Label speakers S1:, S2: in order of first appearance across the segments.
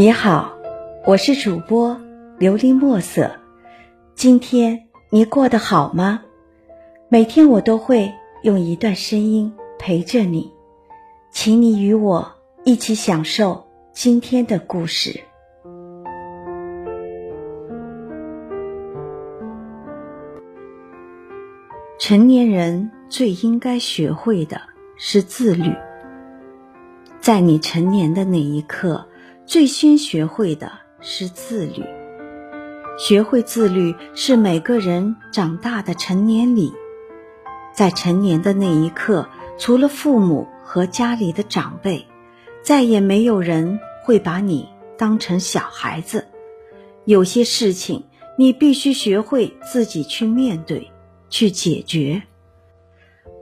S1: 你好，我是主播琉璃墨色。今天你过得好吗？每天我都会用一段声音陪着你，请你与我一起享受今天的故事。成年人最应该学会的是自律。在你成年的那一刻。最先学会的是自律，学会自律是每个人长大的成年礼。在成年的那一刻，除了父母和家里的长辈，再也没有人会把你当成小孩子。有些事情你必须学会自己去面对、去解决。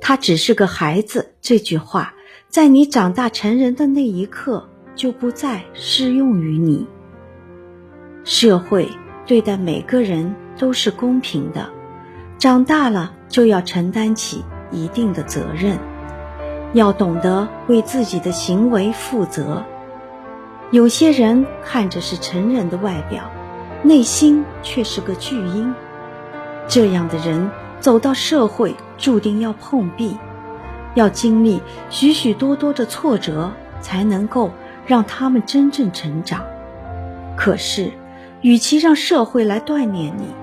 S1: 他只是个孩子，这句话在你长大成人的那一刻。就不再适用于你。社会对待每个人都是公平的，长大了就要承担起一定的责任，要懂得为自己的行为负责。有些人看着是成人的外表，内心却是个巨婴，这样的人走到社会注定要碰壁，要经历许许多多的挫折，才能够。让他们真正成长。可是，与其让社会来锻炼你，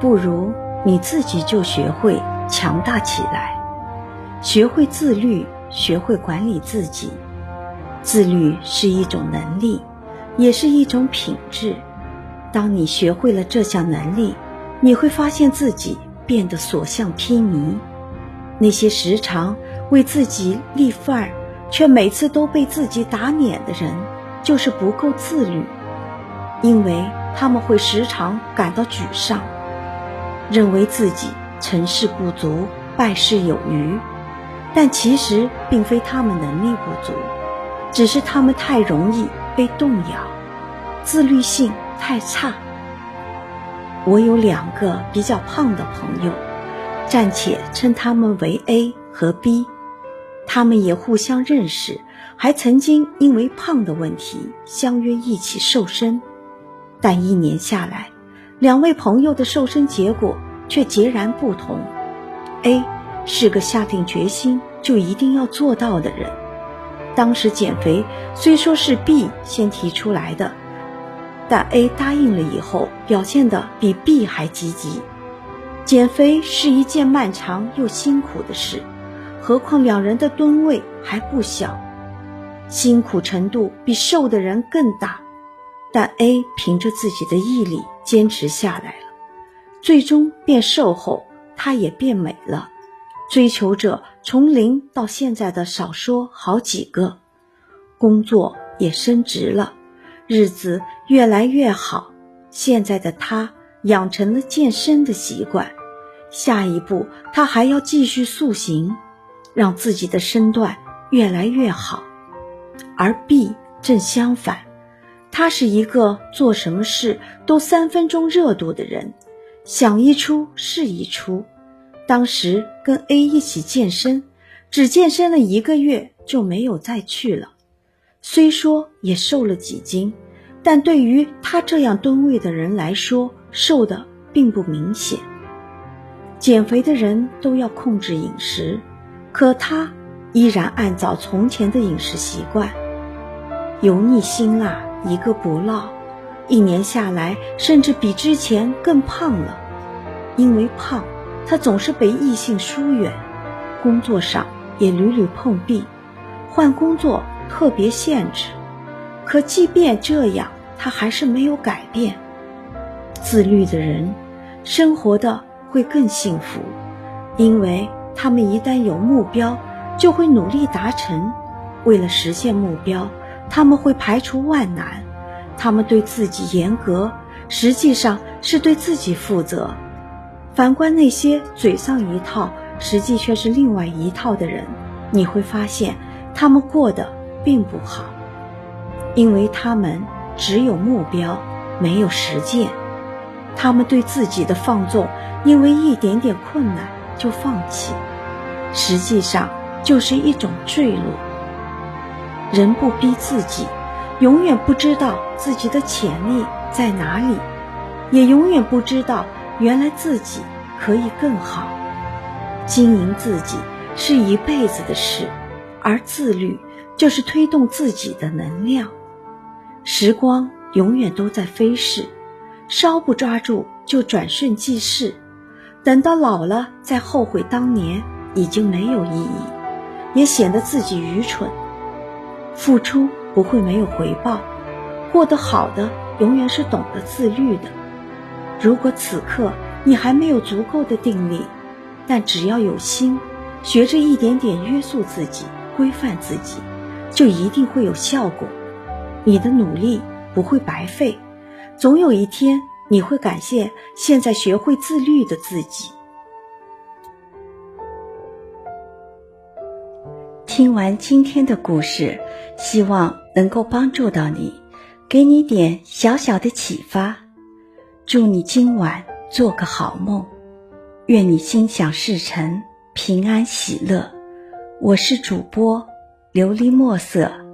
S1: 不如你自己就学会强大起来，学会自律，学会管理自己。自律是一种能力，也是一种品质。当你学会了这项能力，你会发现自己变得所向披靡。那些时常为自己立范儿。却每次都被自己打脸的人，就是不够自律，因为他们会时常感到沮丧，认为自己成事不足败事有余，但其实并非他们能力不足，只是他们太容易被动摇，自律性太差。我有两个比较胖的朋友，暂且称他们为 A 和 B。他们也互相认识，还曾经因为胖的问题相约一起瘦身，但一年下来，两位朋友的瘦身结果却截然不同。A 是个下定决心就一定要做到的人，当时减肥虽说是 B 先提出来的，但 A 答应了以后，表现的比 B 还积极。减肥是一件漫长又辛苦的事。何况两人的吨位还不小，辛苦程度比瘦的人更大，但 A 凭着自己的毅力坚持下来了，最终变瘦后，她也变美了。追求者从零到现在的少说好几个，工作也升职了，日子越来越好。现在的她养成了健身的习惯，下一步她还要继续塑形。让自己的身段越来越好，而 B 正相反，他是一个做什么事都三分钟热度的人，想一出是一出。当时跟 A 一起健身，只健身了一个月就没有再去了。虽说也瘦了几斤，但对于他这样吨位的人来说，瘦的并不明显。减肥的人都要控制饮食。可他依然按照从前的饮食习惯，油腻辛辣一个不落，一年下来甚至比之前更胖了。因为胖，他总是被异性疏远，工作上也屡屡碰壁，换工作特别限制。可即便这样，他还是没有改变。自律的人，生活的会更幸福，因为。他们一旦有目标，就会努力达成。为了实现目标，他们会排除万难。他们对自己严格，实际上是对自己负责。反观那些嘴上一套，实际却是另外一套的人，你会发现他们过得并不好，因为他们只有目标，没有实践。他们对自己的放纵，因为一点点困难。就放弃，实际上就是一种坠落。人不逼自己，永远不知道自己的潜力在哪里，也永远不知道原来自己可以更好。经营自己是一辈子的事，而自律就是推动自己的能量。时光永远都在飞逝，稍不抓住就转瞬即逝。等到老了再后悔当年，已经没有意义，也显得自己愚蠢。付出不会没有回报，过得好的永远是懂得自律的。如果此刻你还没有足够的定力，但只要有心，学着一点点约束自己、规范自己，就一定会有效果。你的努力不会白费，总有一天你会感谢现在学会自律的自己。听完今天的故事，希望能够帮助到你，给你点小小的启发。祝你今晚做个好梦，愿你心想事成，平安喜乐。我是主播琉璃墨色。